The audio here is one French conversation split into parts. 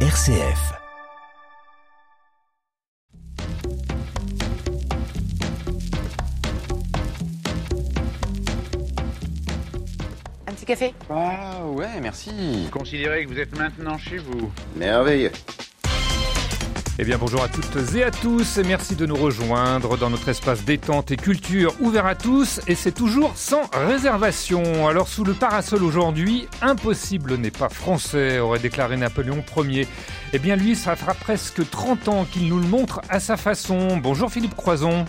RCF. Un petit café? Ah ouais, merci. Considérez que vous êtes maintenant chez vous. Merveilleux. Eh bien bonjour à toutes et à tous et merci de nous rejoindre dans notre espace détente et culture ouvert à tous et c'est toujours sans réservation. Alors sous le parasol aujourd'hui, impossible n'est pas français, aurait déclaré Napoléon Ier. Eh bien lui, ça fera presque 30 ans qu'il nous le montre à sa façon. Bonjour Philippe Croison.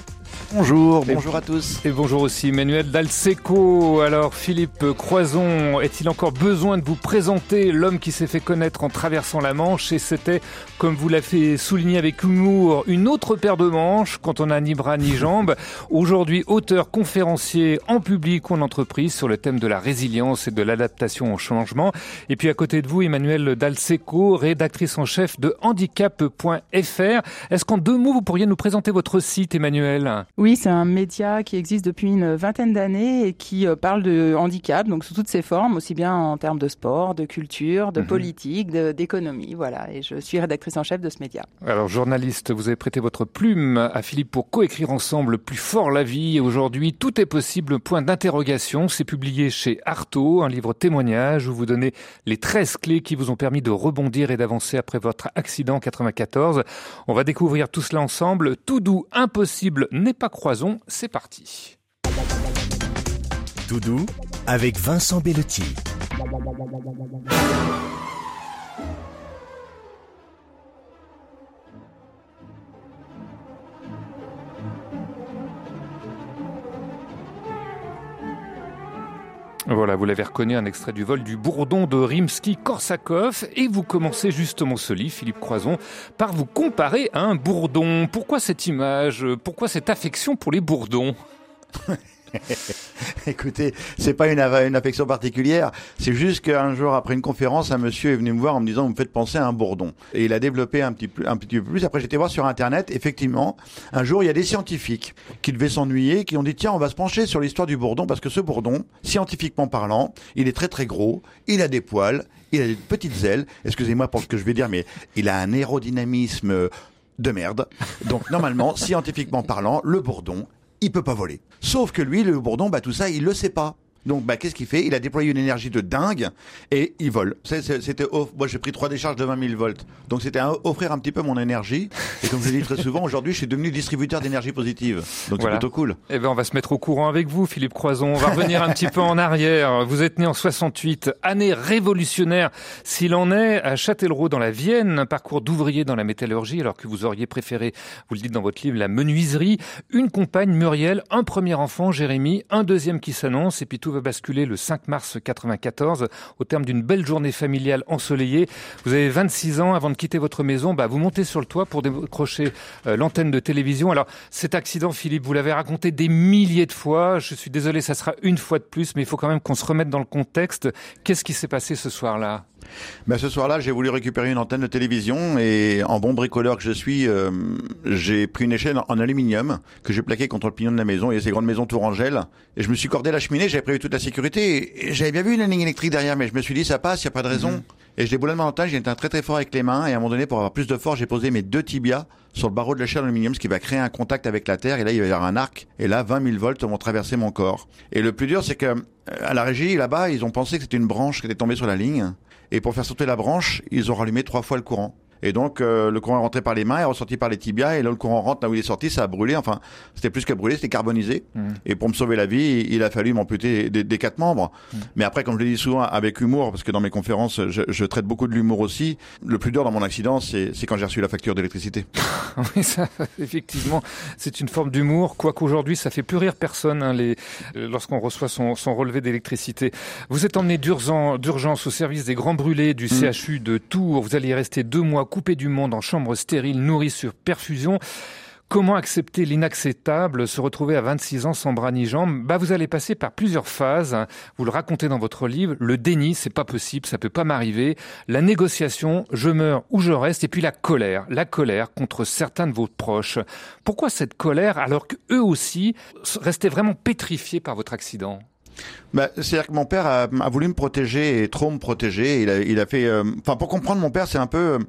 Bonjour, bonjour à tous. Et bonjour aussi Emmanuel Dalseco. Alors Philippe Croison, est-il encore besoin de vous présenter l'homme qui s'est fait connaître en traversant la Manche? Et c'était, comme vous l'avez souligné avec humour, une autre paire de manches quand on a ni bras ni jambes. Aujourd'hui, auteur conférencier en public ou en entreprise sur le thème de la résilience et de l'adaptation au changement. Et puis à côté de vous, Emmanuel Dalseco, rédactrice en chef de handicap.fr. Est-ce qu'en deux mots, vous pourriez nous présenter votre site, Emmanuel? Oui, c'est un média qui existe depuis une vingtaine d'années et qui euh, parle de handicap, donc sous toutes ses formes, aussi bien en termes de sport, de culture, de Mhm. politique, d'économie. Voilà, et je suis rédactrice en chef de ce média. Alors, journaliste, vous avez prêté votre plume à Philippe pour coécrire ensemble Plus fort la vie. Et aujourd'hui, tout est possible, point d'interrogation. C'est publié chez Artaud, un livre témoignage où vous donnez les 13 clés qui vous ont permis de rebondir et d'avancer après votre accident en 94. On va découvrir tout cela ensemble. Tout doux, impossible n'est pas croison. C'est parti. Tout doux avec Vincent Bellotti. Voilà, vous l'avez reconnu, un extrait du vol du Bourdon de Rimsky-Korsakov. Et vous commencez justement ce livre, Philippe Croison, par vous comparer à un bourdon. Pourquoi cette image? Pourquoi cette affection pour les bourdons? Écoutez, c'est pas une, affection particulière. C'est juste qu'un jour, après une conférence, un monsieur est venu me voir en me disant, vous me faites penser à un bourdon. Et il a développé un petit, un petit peu plus. Après, j'étais voir sur Internet. Effectivement, un jour, il y a des scientifiques qui devaient s'ennuyer, qui ont dit, tiens, on va se pencher sur l'histoire du bourdon, parce que ce bourdon, scientifiquement parlant, il est très très gros, il a des poils, il a des petites ailes. Excusez-moi pour ce que je vais dire, mais il a un aérodynamisme de merde. Donc, normalement, scientifiquement parlant, le bourdon, il peut pas voler. Sauf que lui, le bourdon, bah tout ça, il le sait pas. Donc, bah, qu'est-ce qu'il fait? Il a déployé une énergie de dingue et il vole. C'était, off- moi, j'ai pris trois décharges de 20 000 volts. Donc, c'était offrir un petit peu mon énergie. Et comme je le dis très souvent, aujourd'hui, je suis devenu distributeur d'énergie positive. Donc, Voilà. c'est plutôt cool. Eh bien, on va se mettre au courant avec vous, Philippe Croison. On va revenir un petit peu en arrière. Vous êtes né en 68, année révolutionnaire, s'il en est, à Châtellerault, dans la Vienne, un parcours d'ouvrier dans la métallurgie, alors que vous auriez préféré, vous le dites dans votre livre, la menuiserie. Une compagne, Muriel, un premier enfant, Jérémy, un deuxième qui s'annonce, et puis tout va basculer le 5 mars 94, au terme d'une belle journée familiale ensoleillée. Vous avez 26 ans, avant de quitter votre maison, bah, vous montez sur le toit pour décrocher euh, l'antenne de télévision. Alors, cet accident, Philippe, vous l'avez raconté des milliers de fois. Je suis désolé, ça sera une fois de plus, mais il faut quand même qu'on se remette dans le contexte. Qu'est-ce qui s'est passé ce soir-là? Ben, ce soir-là, j'ai voulu récupérer une antenne de télévision et en bon bricoleur que je suis, euh, j'ai pris une échelle en aluminium que j'ai plaquée contre le pignon de la maison. A ces grandes maisons Tourangelle et je me suis cordé la cheminée. J'avais prévu toute la sécurité j'avais bien vu une ligne électrique derrière, mais je me suis dit ça passe, il y a pas de raison. Et je déboulonne ma antenne. J'ai été très très fort avec les mains et à un moment donné, pour avoir plus de force, j'ai posé mes deux tibias sur le barreau de l'échelle en aluminium, ce qui va créer un contact avec la terre. Et là, il va y avoir un arc. Et là, 20 000 volts vont traverser mon corps. Et le plus dur, c'est que euh, à la régie là-bas, ils ont pensé que c'était une branche qui était tombée sur la ligne. Et pour faire sauter la branche, ils ont rallumé trois fois le courant. Et donc, euh, le courant est rentré par les mains, est ressorti par les tibias, et là, le courant rentre là où il est sorti, ça a brûlé. Enfin, c'était plus que brûlé, c'était carbonisé. Mhm. Et pour me sauver la vie, il a fallu m'amputer des, des quatre membres. Mais après, comme je le dis souvent avec humour, parce que dans mes conférences, je, je traite beaucoup de l'humour aussi, le plus dur dans mon accident, c'est quand j'ai reçu la facture d'électricité. Oui, ça, effectivement, c'est une forme d'humour, quoique aujourd'hui, ça fait plus rire personne hein, les, euh, lorsqu'on reçoit son, son relevé d'électricité. Vous êtes emmené d'urgence d'urgence au service des grands brûlés du CHU de Tours. Vous allez y rester deux mois coupé du monde en chambre stérile, nourri sur perfusion. Comment accepter l'inacceptable, se retrouver à 26 ans sans bras ni jambes? Bah, vous allez passer par plusieurs phases. Vous le racontez dans votre livre. Le déni, c'est pas possible, ça peut pas m'arriver. La négociation, je meurs ou je reste. Et puis la colère, la colère contre certains de vos proches. Pourquoi cette colère alors que eux aussi restaient vraiment pétrifiés par votre accident? Bah, C'est-à-dire que mon père a, voulu me protéger et trop me protéger. Il a fait. euh, Enfin, pour comprendre, mon père, c'est un peu. euh,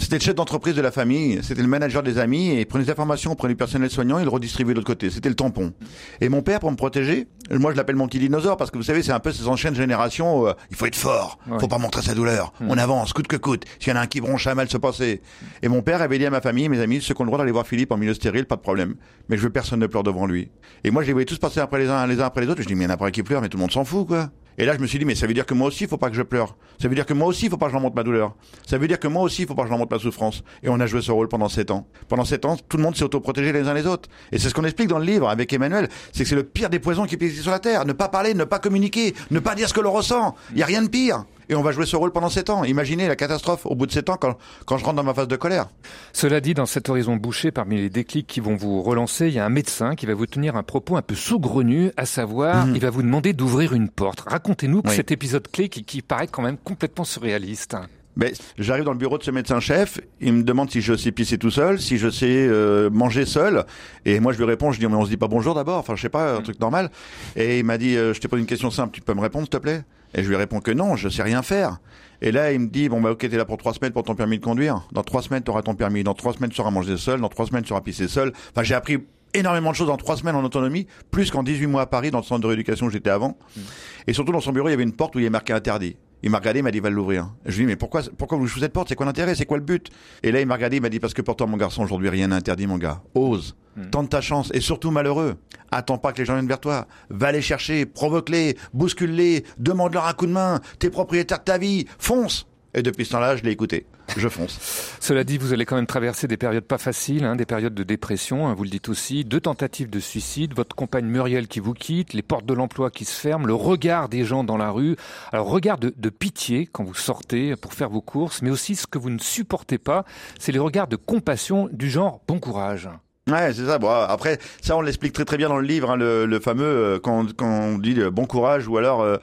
C'était le chef d'entreprise de la famille, c'était le manager des amis, et il prenait des informations auprès du personnel soignant, il le redistribuait de l'autre côté. C'était le tampon. Et mon père, pour me protéger, moi je l'appelle mon petit dinosaure, parce que vous savez, c'est un peu ces anciennes générations, euh, il faut être fort, Ouais. faut pas montrer sa douleur, on avance, coûte que coûte, s'il y en a un qui bronche, va mal se passer. Et mon père avait dit à ma famille, mes amis, ceux qui ont le droit d'aller voir Philippe en milieu stérile, pas de problème. Mais je veux personne ne pleure devant lui. Et moi je les voyais tous passer après les uns, les uns après les autres, je dis, mais il y en a pas un qui pleure, mais tout le monde s'en fout, quoi. Et là, je me suis dit, mais ça veut dire que moi aussi, faut pas que je pleure. Ça veut dire que moi aussi, faut pas que je leur montre ma douleur. Ça veut dire que moi aussi, il faut pas que je leur montre ma souffrance. Et on a joué ce rôle pendant sept ans. Pendant sept ans, tout le monde s'est autoprotégé les uns les autres. Et c'est ce qu'on explique dans le livre avec Emmanuel. C'est que c'est le pire des poisons qui peut exister sur la Terre. Ne pas parler, ne pas communiquer, ne pas dire ce que l'on ressent. Il y a rien de pire. Et on va jouer ce rôle pendant sept ans. Imaginez la catastrophe au bout de sept ans quand, quand je rentre dans ma phase de colère. Cela dit, dans cet horizon bouché, parmi les déclics qui vont vous relancer, il y a un médecin qui va vous tenir un propos un peu saugrenu, à savoir, Mhm. il va vous demander d'ouvrir une porte. Racontez-nous Oui. cet épisode clé qui, qui paraît quand même complètement surréaliste. Ben, j'arrive dans le bureau de ce médecin-chef, il me demande si je sais pisser tout seul, si je sais euh, manger seul, et moi je lui réponds, je dis mais on se dit pas bonjour d'abord, enfin je sais pas, un truc normal, et il m'a dit euh, je te pose une question simple, tu peux me répondre s'il te plaît? Et je lui réponds que non, je sais rien faire. Et là il me dit bon bah ok t'es là pour trois semaines pour ton permis de conduire, dans trois semaines tu auras ton permis, dans trois semaines tu sauras manger seul, dans trois semaines tu auras pissé seul. Enfin j'ai appris énormément de choses en trois semaines en autonomie, plus qu'en 18 mois à Paris dans le centre de rééducation où j'étais avant. Et surtout dans son bureau il y avait une porte où il y avait marqué interdit. Il m'a regardé, il m'a dit va l'ouvrir. Je lui ai dit mais pourquoi pourquoi vous jouez cette porte? C'est quoi l'intérêt? C'est quoi le but? Et là il m'a regardé, il m'a dit parce que pour toi mon garçon aujourd'hui rien n'est interdit mon gars. Ose, tente ta chance et surtout malheureux. Attends pas que les gens viennent vers toi. Va les chercher, provoque-les, bouscule-les, demande-leur un coup de main. T'es propriétaire de ta vie, fonce. Et depuis ce temps-là, je l'ai écouté. Je fonce. Cela dit, vous allez quand même traverser des périodes pas faciles, hein, des périodes de dépression, hein, vous le dites aussi, deux tentatives de suicide, votre compagne Muriel qui vous quitte, les portes de l'emploi qui se ferment, le regard des gens dans la rue. Alors regard de, de pitié quand vous sortez pour faire vos courses, mais aussi ce que vous ne supportez pas, c'est les regards de compassion du genre bon courage. Ouais, c'est ça. Bon, après, ça, on l'explique très très bien dans le livre, hein, le, le fameux euh, quand, quand on dit euh, bon courage ou alors euh,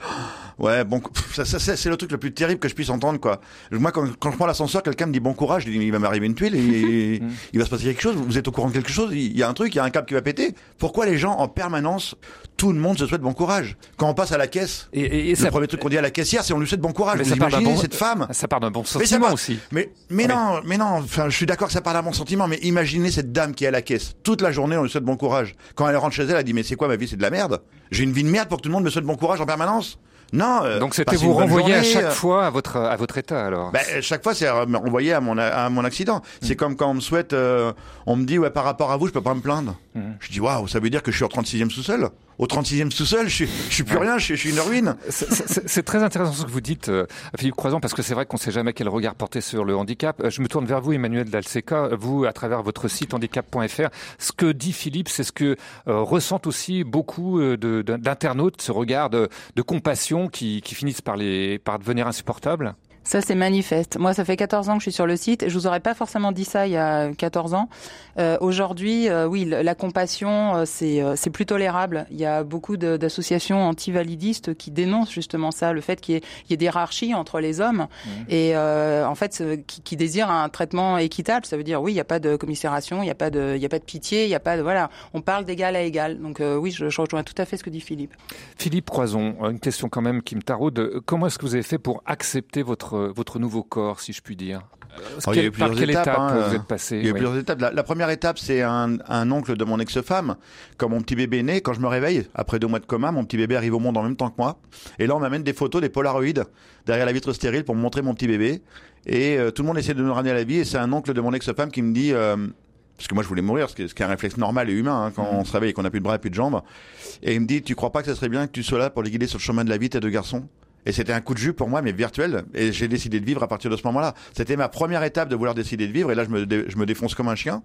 ouais bon, ça, ça, c'est le truc le plus terrible que je puisse entendre quoi. Moi, quand, quand je prends l'ascenseur, quelqu'un me dit bon courage, il va m'arriver une tuile, et, il va se passer quelque chose. Vous êtes au courant de quelque chose Il y a un truc, il y a un câble qui va péter. Pourquoi les gens en permanence, tout le monde se souhaite bon courage Quand on passe à la caisse, Et, et- et le ça, premier truc qu'on dit à la caissière, c'est on lui souhaite bon courage. Mais Vous ça part d'un imaginez bon- cette femme ça part d'un bon mais sentiment va. aussi. Mais, mais non, mais non, enfin, je suis d'accord que ça parle à mon sentiment, mais imaginez cette dame qui est à la caisse. Toute la journée, on lui souhaite bon courage. Quand elle rentre chez elle, elle dit, mais c'est quoi ma vie? C'est de la merde? J'ai une vie de merde pour que tout le monde me souhaite bon courage en permanence? Non. euh, Donc c'était vous renvoyer à chaque euh. fois à votre, à votre état alors. Ben, euh, chaque fois, c'est renvoyer à mon, à mon accident. C'est comme quand on me souhaite, euh, on me dit, ouais, par rapport à vous, je peux pas me plaindre. Mhm. Je dis, waouh, ça veut dire que je suis au 36e sous-sol. Au 36e sous-sol, je suis, je suis plus rien, je suis, je suis une ruine. C'est- très intéressant ce que vous dites, euh, Philippe Croison, parce que c'est vrai qu'on ne sait jamais quel regard porter sur le handicap. Euh, Je me tourne vers vous, Emmanuel Dalseca, vous, à travers votre site handicap.fr. Ce que dit Philippe, c'est ce que euh, ressentent aussi beaucoup euh, d'internautes, ce regard de, de compassion qui, qui finissent par, les, par devenir insupportables. Ça, c'est manifeste. Moi, ça fait 14 ans que je suis sur le site. Je vous aurais pas forcément dit ça il y a 14 ans. Euh, Aujourd'hui, euh, oui, la compassion, euh, c'est euh, c'est plus tolérable. Il y a beaucoup d'associations antivalidistes qui dénoncent justement ça, le fait qu'il y, y ait des hiérarchies entre les hommes et euh, en fait, qui, qui désirent un traitement équitable. Ça veut dire, oui, il n'y a pas de commisération, il n'y a pas de, il y a pas de pitié, il n'y a pas de, voilà, on parle d'égal à égal. Donc euh, oui, je, je rejoins tout à fait ce que dit Philippe. Philippe Croison, une question quand même qui me taraude. Comment est-ce que vous avez fait pour accepter votre, votre nouveau corps, si je puis dire Euh, il y a quelle- eu Par quelle étapes, étape hein, vous êtes passé Il y a eu oui. plusieurs étapes. La, la première étape, c'est un, un oncle de mon ex-femme. Quand mon petit bébé est né, quand je me réveille, après deux mois de coma, mon petit bébé arrive au monde en même temps que moi. Et là, on m'amène des photos, des polaroïdes, derrière la vitre stérile pour me montrer mon petit bébé. Et euh, tout le monde essaie de me ramener à la vie. Et c'est un oncle de mon ex-femme qui me dit... euh, parce que moi je voulais mourir, ce qui est, ce qui est un réflexe normal et humain hein, quand on se réveille et qu'on n'a plus de bras et plus de jambes. Et il me dit, tu crois pas que ça serait bien que tu sois là pour les guider sur le chemin de la vie, tes deux garçons? Et c'était un coup de jus pour moi, mais virtuel. Et j'ai décidé de vivre à partir de ce moment-là. C'était ma première étape de vouloir décider de vivre. Et là, je me, dé- je me défonce comme un chien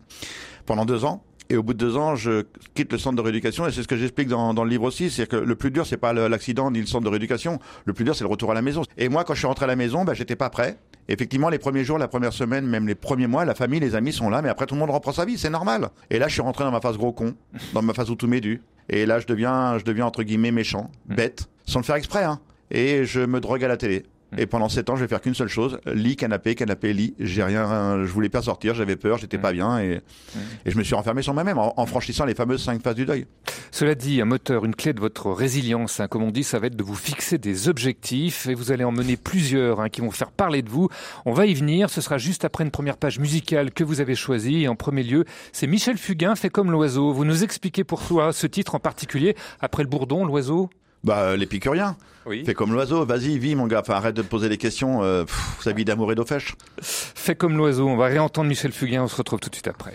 pendant deux ans. Et au bout de deux ans, je quitte le centre de rééducation. Et c'est ce que j'explique dans, dans le livre aussi. C'est que le plus dur, c'est pas l'accident ni le centre de rééducation. Le plus dur, c'est le retour à la maison. Et moi, quand je suis rentré à la maison, bah, j'étais pas prêt. Effectivement, les premiers jours, la première semaine, même les premiers mois, la famille, les amis sont là. Mais après, tout le monde reprend sa vie. C'est normal. Et là, je suis rentré dans ma phase gros con. Dans ma phase où tout m'est dû. Et là, je deviens, je deviens entre guillemets méchant, bête, sans le faire exprès, hein. Et je me drogue à la télé. Et pendant sept ans, je vais faire qu'une seule chose lit, canapé, canapé, lit. J'ai rien, je voulais pas sortir, j'avais peur, j'étais pas bien et, et je me suis renfermé sur moi-même en, en franchissant les fameuses cinq phases du deuil. Cela dit, un moteur, une clé de votre résilience, hein, comme on dit, ça va être de vous fixer des objectifs et vous allez en mener plusieurs hein, qui vont faire parler de vous. On va y venir, ce sera juste après une première page musicale que vous avez choisie. Et en premier lieu, c'est Michel Fugain, fait comme l'oiseau. Vous nous expliquez pourquoi ce titre en particulier, après le bourdon, l'oiseau? Bah, l'épicurien. Oui. Fais comme l'oiseau, vas-y, vis mon gars. Enfin, arrête de te poser des questions. Euh, pff, sa vie d'amour et d'eau. Fait comme l'oiseau, on va réentendre Michel Fugain, on se retrouve tout de suite après.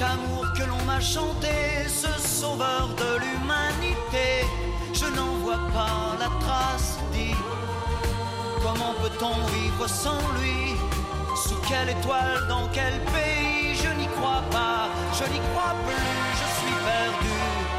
Cet amour que l'on m'a chanté, ce sauveur de l'humanité, je n'en vois pas la trace, dit. Comment peut-on vivre sans lui? Sous quelle étoile, dans quel pays? Je n'y crois pas, je n'y crois plus, je suis perdu.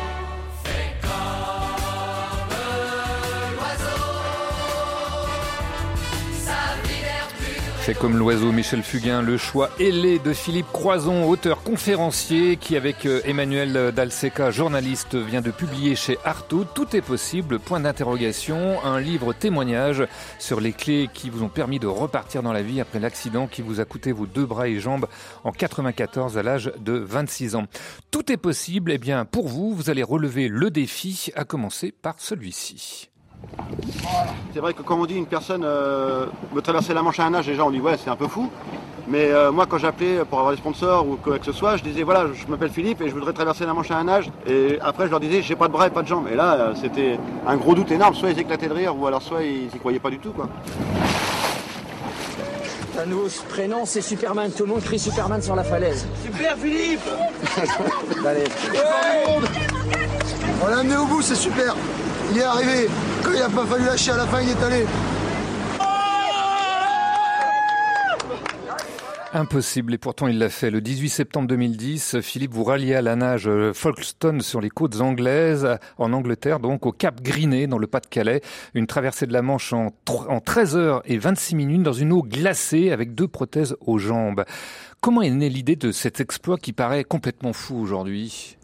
Fait comme l'oiseau Michel Fugain, le choix ailé de Philippe Croison, auteur conférencier qui avec euh, Emmanuel Dalseca, journaliste, vient de publier chez Artaud Tout est possible, point d'interrogation, un livre témoignage sur les clés qui vous ont permis de repartir dans la vie après l'accident qui vous a coûté vos deux bras et jambes en 94 à l'âge de 26 ans. Tout est possible, eh bien pour vous, vous allez relever le défi, à commencer par celui-ci. C'est vrai que quand on dit une personne euh, veut traverser la Manche à un nage, déjà on dit ouais c'est un peu fou. Mais euh, moi quand j'appelais pour avoir des sponsors ou quoi que ce soit, je disais voilà je m'appelle Philippe et je voudrais traverser la Manche à un nage. Et après je leur disais j'ai pas de bras et pas de jambes. Et là euh, c'était un gros doute énorme. Soit ils éclataient de rire ou alors soit ils y croyaient pas du tout quoi. Un nouveau prénom, c'est Superman. Tout le monde crie Superman sur la falaise. Super Philippe Allez. On l'a amené au bout, c'est super. Il est arrivé. Il pas fallu lâcher à la fin, il est allé. Impossible, et pourtant il l'a fait. Le 18 septembre 2010, Philippe, vous ralliez à la nage euh, Folkestone sur les côtes anglaises, en Angleterre, donc au Cap Griné, dans le Pas-de-Calais. Une traversée de la Manche en, en 13 heures et 26 minutes dans une eau glacée avec deux prothèses aux jambes. Comment est née l'idée de cet exploit qui paraît complètement fou aujourd'hui?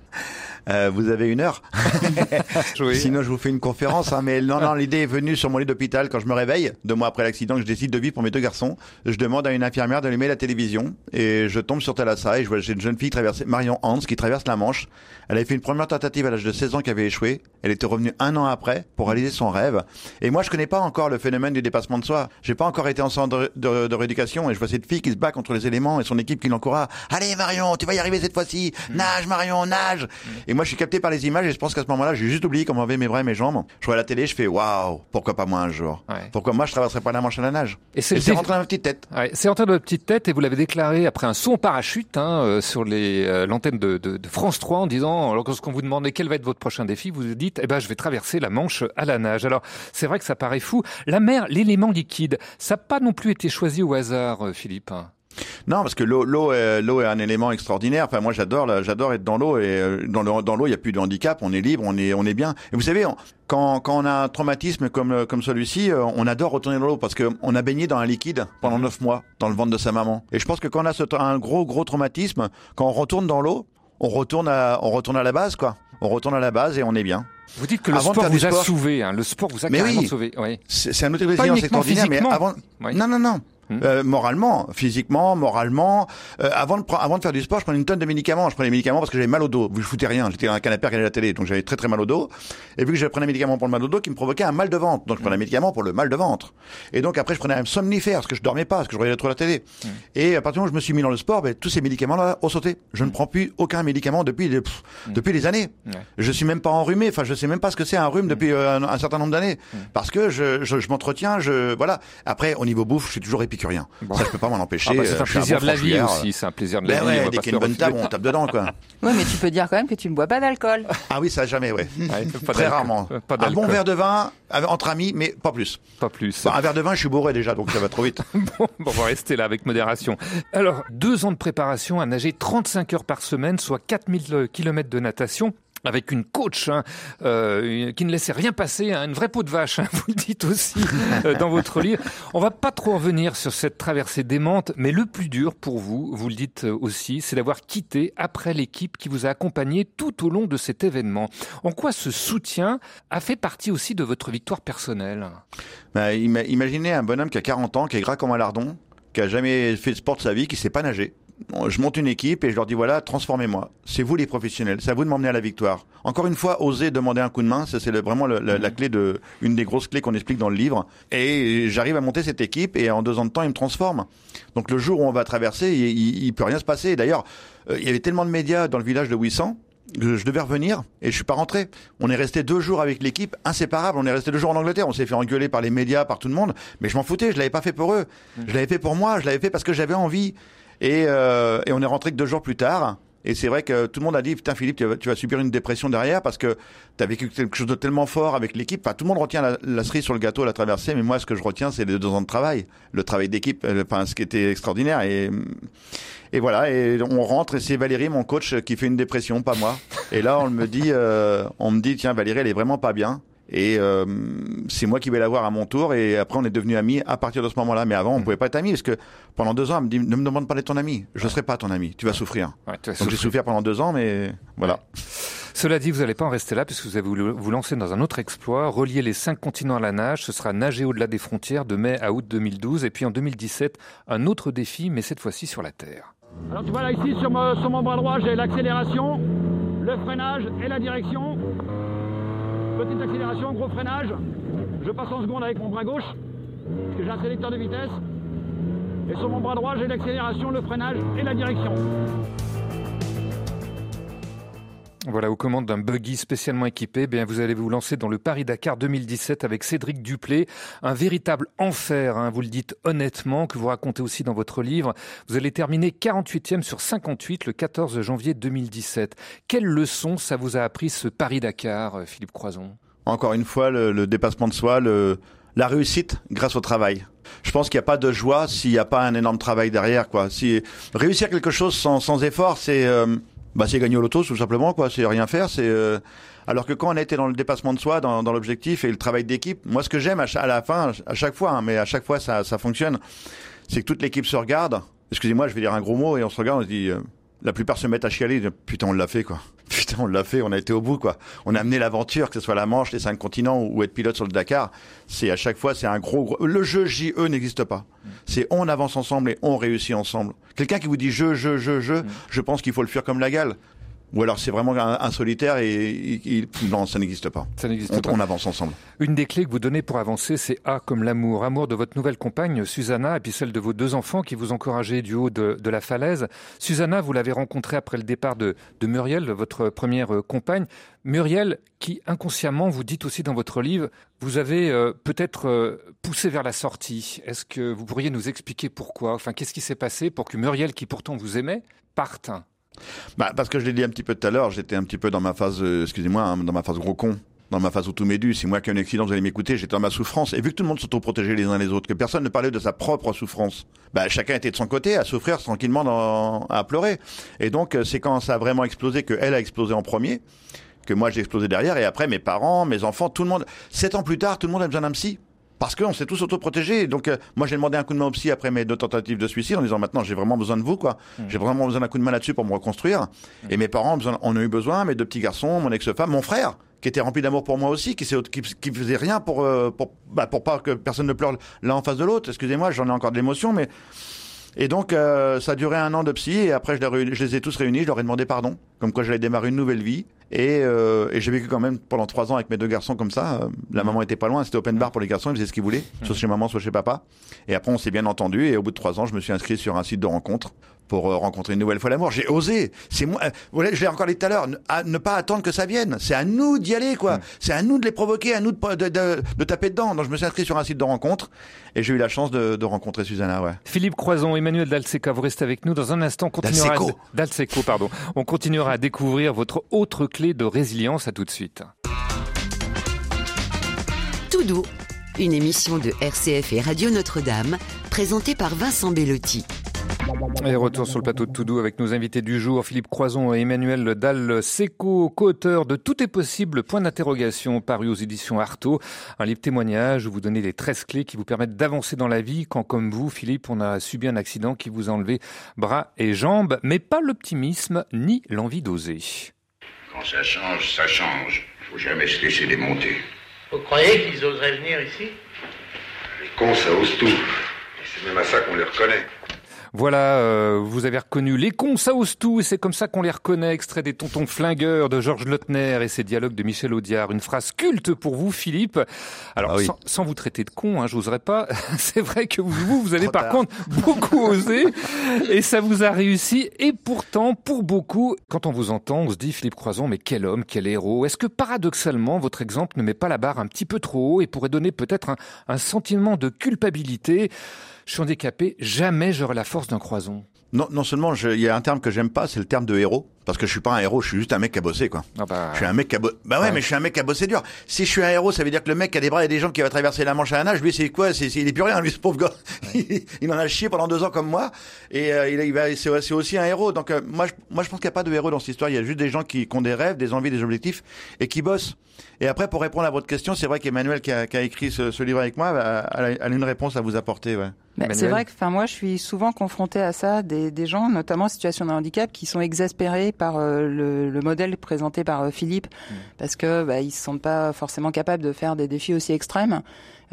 Euh, vous avez une heure Oui. Sinon, je vous fais une conférence. Hein, mais non, non, l'idée est venue sur mon lit d'hôpital quand je me réveille, deux mois après l'accident, que je décide de vivre pour mes deux garçons. Je demande à une infirmière d'allumer la télévision et je tombe sur Thalassa et je vois j'ai une jeune fille traverser, Marion Hans, qui traverse la Manche. Elle avait fait une première tentative à l'âge de 16 ans qui avait échoué. Elle était revenue un an après pour réaliser son rêve. Et moi, je connais pas encore le phénomène du dépassement de soi. J'ai pas encore été en centre de, de- de rééducation et je vois cette fille qui se bat contre les éléments et son équipe qui l'encourage. Allez Marion, tu vas y arriver cette fois-ci. Nage Marion, nage. Et moi, je suis capté par les images et je pense qu'à ce moment-là, j'ai juste oublié comment avaient mes bras et mes jambes. Je vois la télé, je fais waouh, pourquoi pas moi un jour? Ouais. Pourquoi moi je traverserais pas la Manche à la nage? Et c'est défi- rentré dans ma petite tête. Ouais, c'est en train de votre petite tête et vous l'avez déclaré après un saut en parachute hein, euh, sur les euh, l'antenne de, de, de France 3 en disant lorsqu'on vous demandait quel va être votre prochain défi, vous vous dites eh ben je vais traverser la Manche à la nage. Alors c'est vrai que ça paraît fou. La mer, l'élément liquide, ça n'a pas non plus été choisi au hasard, euh, Philippe. Non, parce que l'eau, l'eau, est, l'eau est un élément extraordinaire. Enfin, moi, j'adore, j'adore être dans l'eau et euh, dans, le- dans l'eau, il y a plus de handicap. On est libre, on est, on est bien. Et vous savez, on- quand, quand on a un traumatisme comme, euh, comme celui-ci, euh, on adore retourner dans l'eau parce que on a baigné dans un liquide pendant neuf mois dans le ventre de sa maman. Et je pense que quand on a ce, un gros, gros traumatisme, quand on retourne dans l'eau, on retourne à, on retourne à la base, quoi. On retourne à la base et on est bien. Vous dites que le Avant sport vous a sauvé. Hein. Le sport vous a Mais carrément oui. sauvé. Oui. C'est c'est un résilience uniquement extraordinaire, mais avant. Oui. Non, non, non. Hmm. Euh, moralement, physiquement, moralement. Euh, avant, de, avant de faire du sport, je prenais une tonne de médicaments. Je prenais des médicaments parce que j'avais mal au dos. Je foutais rien. J'étais dans un canapé à regarder la télé, donc j'avais très très mal au dos. Et vu que je prenais un médicament pour le mal au dos qui me provoquait un mal de ventre, donc je prenais un médicament pour le mal de ventre. Et donc après, je prenais un somnifère parce que je dormais pas, parce que je regardais trop la télé. Et à partir du moment où je me suis mis dans le sport, ben, tous ces médicaments-là ont sauté. Je ne prends plus aucun médicament depuis des- pff, depuis des années. Ouais. Je suis même pas enrhumé. Enfin, je sais même pas ce que c'est un rhume depuis euh, un, un certain nombre d'années, parce que je, je, je m'entretiens. Je voilà. Après, au niveau bouffe, je suis toujours épicurien. Bon. Ça, je peux pas m'en empêcher. Ah bah, Euh, c'est un suis plaisir bon de la vie aussi. C'est un plaisir de la Ben vie. ouais, dès qu'il y a une bonne table, on tape dedans, quoi. Oui, mais tu peux dire quand même que tu ne bois pas d'alcool. Ah oui, ça jamais, ouais. Ouais, Très rarement. Pas un bon verre de vin entre amis, mais pas plus. Pas plus. Bon, un verre de vin, je suis bourré déjà, donc ça va trop vite. Bon, on va rester là avec modération. Alors, deux ans de préparation à nager 35 heures par semaine, soit 4000 km de natation. Avec une coach hein, euh, qui ne laissait rien passer, hein, une vraie peau de vache, hein, vous le dites aussi euh, dans votre livre. On va pas trop revenir sur cette traversée démente, mais le plus dur pour vous, vous le dites euh, aussi, c'est d'avoir quitté après l'équipe qui vous a accompagné tout au long de cet événement. En quoi ce soutien a fait partie aussi de votre victoire personnelle? Bah, ima- imaginez un bonhomme qui a 40 ans, qui est gras comme un lardon, qui a jamais fait de sport de sa vie, qui sait pas nager. Je monte une équipe et je leur dis voilà, transformez-moi. C'est vous les professionnels, c'est à vous de m'emmener à la victoire. Encore une fois, osez demander un coup de main, ça c'est vraiment le- la, la clé de, une des grosses clés qu'on explique dans le livre. Et j'arrive à monter cette équipe et en deux ans de temps, ils me transforment. Donc le jour où on va traverser, il, il peut rien se passer. D'ailleurs, euh, il y avait tellement de médias dans le village de que je devais revenir et je suis pas rentré. On est resté deux jours avec l'équipe, inséparables. On est resté deux jours en Angleterre. On s'est fait engueuler par les médias, par tout le monde. Mais je m'en foutais. Je l'avais pas fait pour eux. Je l'avais fait pour moi. Je l'avais fait parce que j'avais envie. Et, euh, et on est rentré que deux jours plus tard. Et c'est vrai que tout le monde a dit, putain Philippe, tu vas, subir une dépression derrière parce que tu as vécu quelque chose de tellement fort avec l'équipe. Enfin, tout le monde retient la, la cerise sur le gâteau, la traversée, mais moi, ce que je retiens, c'est les deux ans de travail, le travail d'équipe, euh, enfin, ce qui était extraordinaire. Et, et voilà, et on rentre et c'est Valérie, mon coach, qui fait une dépression, pas moi. Et là, on me dit, euh, on me dit, tiens, Valérie, elle est vraiment pas bien. Et euh, c'est moi qui vais la voir à mon tour. Et après, on est devenus amis à partir de ce moment-là. Mais avant, on pouvait pas être amis parce que pendant deux ans, elle me dit, ne me demande pas d'être ton ami. Je ne serai pas ton ami. Tu vas souffrir. Ouais, tu as Donc j'ai souffert. pendant deux ans, mais voilà. Cela dit, vous n'allez pas en rester là puisque vous avez voulu vous lancer dans un autre exploit, relier les cinq continents à la nage. Ce sera nager au-delà des frontières de mai à août 2012 et puis en 2017, un autre défi, mais cette fois-ci sur la Terre. Alors tu vois là ici sur, mon- sur mon bras droit j'ai l'accélération, le freinage et la direction. Petite accélération, gros freinage. Je passe en seconde avec mon bras gauche, parce que j'ai un sélecteur de vitesse. Et sur mon bras droit j'ai l'accélération, le freinage et la direction. Voilà, aux commandes d'un buggy spécialement équipé, eh bien vous allez vous lancer dans le Paris-Dakar 2017 avec Cédric Duplé. Un véritable enfer, hein, vous le dites honnêtement, que vous racontez aussi dans votre livre. Vous allez terminer 48e sur 58 le 14 janvier 2017. Quelle leçon ça vous a appris ce Paris-Dakar, euh, Philippe Croison? Encore une fois, le, dépassement de soi, le, la réussite grâce au travail. Je pense qu'il n'y a pas de joie s'il n'y a pas un énorme travail derrière, quoi. Si réussir quelque chose sans, sans effort, c'est euh, bah, c'est gagner au loto, tout simplement, quoi. C'est rien faire. C'est euh, alors que quand on été dans le dépassement de soi, dans, dans l'objectif et le travail d'équipe, moi, ce que j'aime à, à la fin, à chaque fois, hein, mais à chaque fois, ça, ça fonctionne, c'est que toute l'équipe se regarde. Excusez-moi, je vais dire un gros mot et on se regarde, on se dit. euh, la plupart se mettent à chialer, putain on l'a fait quoi. Putain on l'a fait, on a été au bout quoi. On a amené l'aventure, que ce soit la Manche, les cinq continents ou être pilote sur le Dakar. C'est à chaque fois c'est un gros, gros... le jeu JE n'existe pas. C'est on avance ensemble et on réussit ensemble. Quelqu'un qui vous dit je je je je, je pense qu'il faut le fuir comme la gale. Ou alors c'est vraiment un, un solitaire et il- il- non ça n'existe pas. Ça n'existe On, pas. on avance ensemble. Une des clés que vous donnez pour avancer, c'est A comme l'amour. Amour de votre nouvelle compagne, Susanna, et puis celle de vos deux enfants qui vous encourageaient du haut de, de la falaise. Susanna, vous l'avez rencontrée après le départ de, de Muriel, votre première euh, compagne. Muriel, qui inconsciemment, vous dites aussi dans votre livre, vous avez euh, peut-être euh, poussé vers la sortie. Est-ce que vous pourriez nous expliquer pourquoi? Enfin, qu'est-ce qui s'est passé pour que Muriel, qui pourtant vous aimait, parte? Bah, parce que je l'ai dit un petit peu tout à l'heure, j'étais un petit peu dans ma phase, euh, excusez-moi, hein, dans ma phase gros con. dans ma face où tout m'est dû. Si moi qui ai un accident, vous allez m'écouter, j'étais dans ma souffrance. Et vu que tout le monde s'auto-protégeait les uns les autres, que personne ne parlait de sa propre souffrance, bah, chacun était de son côté à souffrir tranquillement, à pleurer. Et donc, euh, c'est quand ça a vraiment explosé que elle a explosé en premier, que moi j'ai explosé derrière, et après mes parents, mes enfants, tout le monde. Sept ans plus tard, tout le monde a besoin d'un psy. Parce qu'on s'est tous autoprotégés. Donc, euh, moi, j'ai demandé un coup de main au psy après mes deux tentatives de suicide en disant maintenant, j'ai vraiment besoin de vous, quoi. J'ai vraiment besoin d'un coup de main là-dessus pour me reconstruire. Et mes parents en ont eu besoin, mes deux petits garçons, mon ex-femme, mon frère, qui était rempli d'amour pour moi aussi, qui, qui, qui faisait rien pour, euh, pour, bah, pour pas que personne ne pleure l'un en face de l'autre. Excusez-moi, j'en ai encore de l'émotion, mais. Et donc, euh, ça a duré un an de psy, et après, je les, réunis- je les ai tous réunis, je leur ai demandé pardon, comme quoi j'allais démarrer une nouvelle vie. Et, euh, et j'ai vécu quand même pendant trois ans avec mes deux garçons comme ça. Euh, La maman était pas loin, c'était open bar pour les garçons, ils faisaient ce qu'ils voulaient, soit chez maman, soit chez papa. Et après, on s'est bien entendu, et au bout de trois ans, je me suis inscrit sur un site de rencontre pour euh, rencontrer une nouvelle fois l'amour. J'ai osé. C'est moi. euh, voilà, je l'ai encore dit tout à l'heure. Ne, pas attendre que ça vienne. C'est à nous d'y aller, quoi. C'est à nous de les provoquer, à nous de, de, de- de taper dedans. Donc je me suis inscrit sur un site de rencontre et j'ai eu la chance de, de rencontrer Susanna. Ouais. Philippe Croison, Emmanuel Dalseca, vous restez avec nous dans un instant. On continuera Dalseco. Dalseco, pardon. On continuera à découvrir votre autre clé de résilience. À tout de suite. Tout doux, une émission de RCF et Radio Notre-Dame, présentée par Vincent Bellotti. Et retour sur le plateau de Toudou avec nos invités du jour, Philippe Croison et Emmanuel Dalseco, co-auteurs de Tout est possible, point d'interrogation, paru aux éditions Artaud. Un livre témoignage où vous donnez les 13 clés qui vous permettent d'avancer dans la vie quand, comme vous, Philippe, on a subi un accident qui vous a enlevé bras et jambes, mais pas l'optimisme ni l'envie d'oser. Quand ça change, ça change. Faut jamais se laisser démonter. Vous croyez qu'ils oseraient venir ici? Les cons, ça ose tout. Et c'est même à ça qu'on les reconnaît. Voilà, euh, vous avez reconnu les cons, ça ose tout, et c'est comme ça qu'on les reconnaît. Extrait des Tontons flingueurs de Georges Lautner et ses dialogues de Michel Audiard. Une phrase culte pour vous, Philippe. Alors, Ah oui. sans, sans vous traiter de con, hein, j'oserais pas. c'est vrai que vous, vous avez Trop par tard. contre beaucoup osé, et ça vous a réussi. Et pourtant, pour beaucoup, quand on vous entend, on se dit Philippe Croison, mais quel homme, quel héros. Est-ce que paradoxalement, votre exemple ne met pas la barre un petit peu trop haut et pourrait donner peut-être un, un sentiment de culpabilité? Je suis handicapé, jamais j'aurai la force d'un croison. Non, non seulement il y a un terme que j'aime pas, c'est le terme de héros. Parce que je suis pas un héros, je suis juste un mec qui a bossé, quoi. Ah bah, Je suis un mec qui a bossé. Bah ouais, Ouais. mais je suis un mec qui a bossé dur. Si je suis un héros, ça veut dire que le mec qui a des bras et des jambes qui va traverser la Manche à la nage, lui, c'est quoi? C'est, c'est- Il est plus rien, lui, ce pauvre gars. il en a chié pendant deux ans comme moi. Et euh, il, il va, c'est, aussi un héros. Donc, euh, moi, je, moi, je pense qu'il n'y a pas de héros dans cette histoire. Il y a juste des gens qui, qui ont des rêves, des envies, des objectifs et qui bossent. Et après, pour répondre à votre question, c'est vrai qu'Emmanuel, qui a, qui a écrit ce, ce livre avec moi, a, a- a une réponse à vous apporter, ouais. Bah, c'est vrai que, enfin, moi, je suis souvent confrontée à ça, des, des gens, notamment en situation de handicap, qui sont exaspérés par euh, le, le modèle présenté par euh, Philippe, parce que bah, ils se sentent pas forcément capables de faire des défis aussi extrêmes.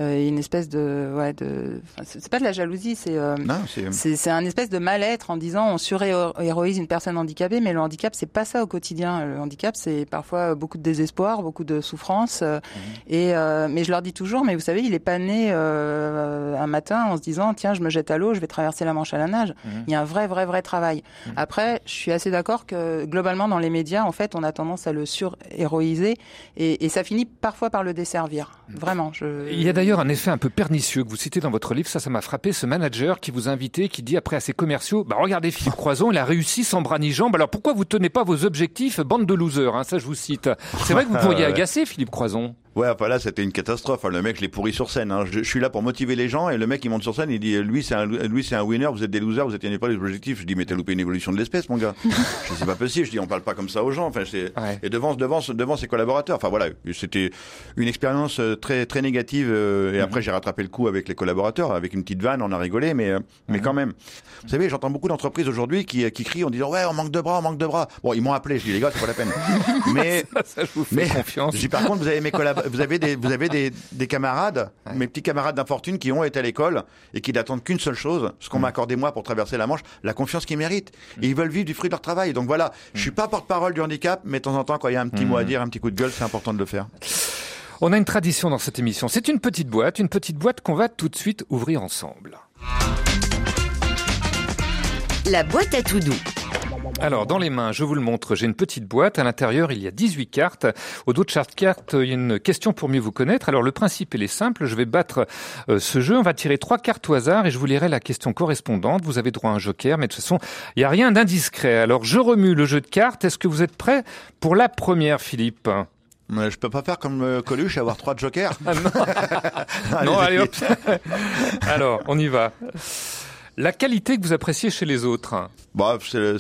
Euh, une espèce de, ouais, de, c'est pas de la jalousie, c'est euh, Non, c'est. un espèce de mal-être en disant on surhéroïse une personne handicapée, mais le handicap c'est pas ça au quotidien. Le handicap c'est parfois beaucoup de désespoir, beaucoup de souffrance. euh, Et euh, mais je leur dis toujours, mais vous savez, il est pas né euh, un matin en se disant tiens je me jette à l'eau, je vais traverser la Manche à la nage. Il y a un vrai vrai vrai travail. Après, je suis assez d'accord que globalement dans les médias, en fait, on a tendance à le surhéroïser et, et ça finit parfois par le desservir. Vraiment. Je... Il y a d'ailleurs un effet un peu pernicieux que vous citez dans votre livre, ça, ça m'a frappé, ce manager qui vous a invité, qui dit après à ses commerciaux, bah regardez Philippe Croison, il a réussi sans bras ni jambes, alors pourquoi vous tenez pas vos objectifs, bande de losers, hein, ça je vous cite. C'est vrai que vous pourriez agacer Philippe Croison. Ouais, enfin là, c'était une catastrophe. hein. Le mec, je l'ai pourri sur scène. hein. Je, je suis là pour motiver les gens et le mec, il monte sur scène, il dit, lui, c'est un, lui, c'est un winner, vous êtes des losers, vous atteignez pas les objectifs. Je dis, mais t'as loupé une évolution de l'espèce, mon gars. je dis, c'est pas possible. Je dis, on parle pas comme ça aux gens. Enfin, c'est, Ouais. et devant, devant, devant ses collaborateurs. Enfin, voilà. C'était une expérience euh, très, très négative. euh, Et après, j'ai rattrapé le coup avec les collaborateurs, avec une petite vanne, on a rigolé, mais, euh, mais quand même. Vous savez, j'entends beaucoup d'entreprises aujourd'hui qui, qui crient en disant, ouais, on manque de bras, on manque de bras. Bon, ils m'ont appelé. Je dis, les gars, c'est pas la peine. mais, Ça, je vous fais mais confiance. je dis par contre, vous avez mes collab- vous avez des, vous avez des, des camarades, mes petits camarades d'infortune qui ont été à l'école et qui n'attendent qu'une seule chose, ce qu'on m'a accordé moi pour traverser la Manche, la confiance qu'ils méritent. Et ils veulent vivre du fruit de leur travail. Donc voilà, je suis pas porte-parole du handicap, mais de temps en temps, quand il y a un petit mot à dire, un petit coup de gueule, c'est important de le faire. On a une tradition dans cette émission, c'est une petite boîte, une petite boîte qu'on va tout de suite ouvrir ensemble. La boîte à tout doux. Alors, dans les mains, je vous le montre, j'ai une petite boîte. À l'intérieur, il y a 18 cartes. Au dos de chaque carte, il y a une question pour mieux vous connaître. Alors, le principe, il est simple. Je vais battre euh, ce jeu. On va tirer trois cartes au hasard et je vous lirai la question correspondante. Vous avez droit à un joker, mais de toute façon, il n'y a rien d'indiscret. Alors, je remue le jeu de cartes. Est-ce que vous êtes prêt pour la première, Philippe? Mais je peux pas faire comme euh, Coluche, avoir trois jokers. non, Allez-y. allez hop. Alors, on y va. La qualité que vous appréciez chez les autres. Bon, c'est le-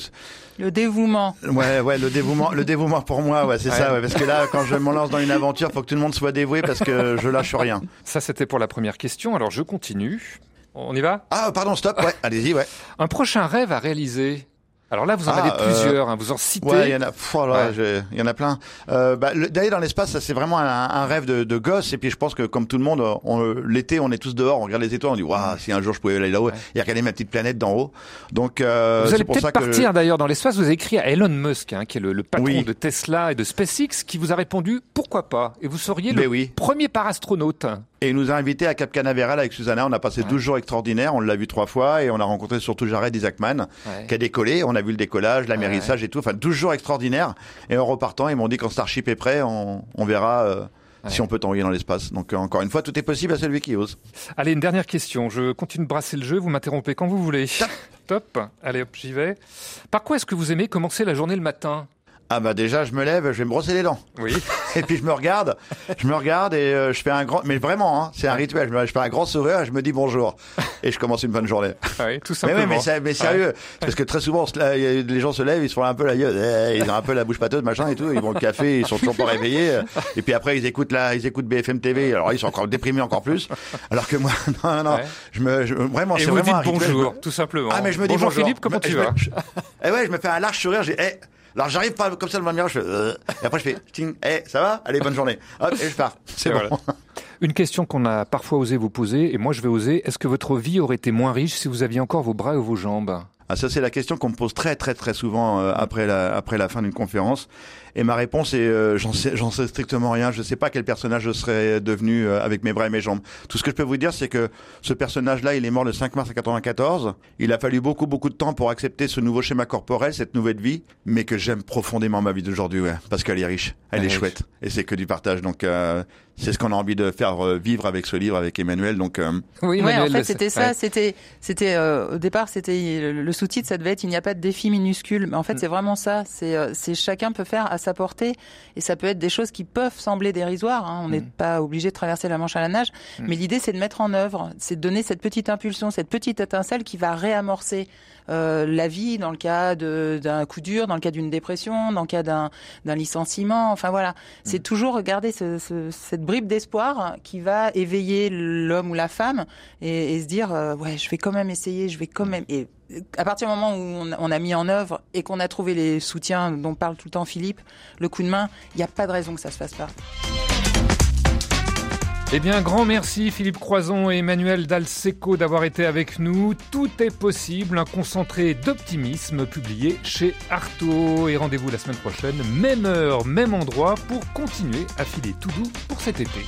Le dévouement. Ouais, ouais, le dévouement, le dévouement pour moi, ouais, c'est Ouais. ça, ouais, parce que là, quand je me lance dans une aventure, faut que tout le monde soit dévoué parce que je lâche rien. Ça, c'était pour la première question. Alors, je continue. On y va? Ah, pardon, stop, ouais, allez-y, ouais. Un prochain rêve à réaliser? Alors là, vous en Ah, avez euh, plusieurs. hein, vous en citez. Ouais, il y en a, pff, oh là, Ouais. j'ai- il y en a plein. Euh, bah, le- D'aller dans l'espace, ça c'est vraiment un, un rêve de, de gosse. Et puis je pense que comme tout le monde, on- l'été, on est tous dehors, on regarde les étoiles, on dit waouh, si un jour je pouvais aller là-haut et regarder ma petite planète d'en haut. Donc euh, Vous allez peut-être partir d'ailleurs dans l'espace. Vous avez écrit à Elon Musk, hein, qui est le, le patron Oui. de Tesla et de SpaceX, qui vous a répondu pourquoi pas? Et vous seriez le Mais oui. premier parastronaute. Et il nous a invités à Cap Canaveral avec Susanna. On a passé 12 jours extraordinaires. On l'a vu trois fois et on a rencontré surtout Jared Isaacman Ouais. qui a décollé. On a vu le décollage, l'amérissage et tout. Enfin, 12 jours extraordinaires. Et en repartant, ils m'ont dit quand Starship est prêt, on, on verra euh, si on peut t'envoyer dans l'espace. Donc euh, encore une fois, tout est possible à celui qui ose. Allez, une dernière question. Je continue de brasser le jeu. Vous m'interrompez quand vous voulez. Top. Allez, hop, j'y vais. Par quoi est-ce que vous aimez commencer la journée le matin? Ah bah déjà, je me lève, je vais me brosser les dents. Oui. Et puis je me regarde, je me regarde et euh, je fais un grand, mais vraiment, hein, c'est un rituel. Je, fais un grand sourire et je me dis bonjour et je commence une bonne journée. Oui, tout Mais simplement. oui, mais, c'est- mais sérieux, parce que très souvent, les gens se lèvent, ils se font un peu la gueule, eh, ils ont un peu la bouche pâteuse, machin et tout, ils vont au café, ils sont toujours pas réveillés, et puis après ils écoutent la, ils écoutent BFM TV, alors ils sont encore déprimés encore plus, alors que moi, non, non, Ouais. je me, je- vraiment, c'est vous vraiment dites un rituel, bonjour, me- tout simplement. Ah mais je me dis bonjour bonjour, Philippe, comment Je tu me- vas? Eh ouais, je me fais un large sourire, j'ai, eh, alors j'arrive pas comme ça devant le miroir, je fais, euh, et après je fais, ting, eh, ça va, allez, bonne journée, hop, et je pars, c'est bon. voilà. Une question qu'on a parfois osé vous poser, et moi je vais oser, est-ce que votre vie aurait été moins riche si vous aviez encore vos bras et vos jambes? Ah, ça, c'est la question qu'on me pose très, très, très souvent euh, après, la, après la fin d'une conférence. Et ma réponse est, euh, j'en sais, j'en sais strictement rien. Je sais pas quel personnage je serais devenu euh, avec mes bras et mes jambes. Tout ce que je peux vous dire, c'est que ce personnage-là, il est mort le 5 mars 94. Il a fallu beaucoup, beaucoup de temps pour accepter ce nouveau schéma corporel, cette nouvelle vie, mais que j'aime profondément ma vie d'aujourd'hui, ouais, parce qu'elle est riche, elle Elle est est chouette, et c'est que du partage. Donc, euh, c'est ce qu'on a envie de faire euh, vivre avec ce livre, avec Emmanuel. Donc, euh, Oui, Ouais, en Emmanuel, fait, c'était ça. ouais. C'était, c'était euh, au départ, c'était le, le sous-titre, ça devait être "Il n'y a pas de défi minuscule", mais en Mm. fait, c'est vraiment ça. C'est, euh, c'est chacun peut faire à sa portée, et ça peut être des choses qui peuvent sembler dérisoires. Hein. On n'est Mm. pas obligé de traverser la Manche à la nage, mais l'idée, c'est de mettre en œuvre, c'est de donner cette petite impulsion, cette petite étincelle qui va réamorcer euh, la vie dans le cas d'un coup dur, dans le cas d'une dépression, dans le cas d'un, licenciement. Enfin voilà, c'est toujours regarder ce, ce- cette bribe d'espoir qui va éveiller l'homme ou la femme et, et se dire euh, ouais, je vais quand même essayer, je vais quand même. Et euh, à partir du moment où on a mis en œuvre et qu'on a trouvé les soutiens dont parle tout le temps Philippe, le coup de main, il n'y a pas de raison que ça se fasse pas. Eh bien, grand merci Philippe Croison et Emmanuel Dalseco d'avoir été avec nous. Tout est possible, un concentré d'optimisme publié chez Artaud. Et rendez-vous la semaine prochaine, même heure, même endroit, pour continuer à filer tout doux pour cet été.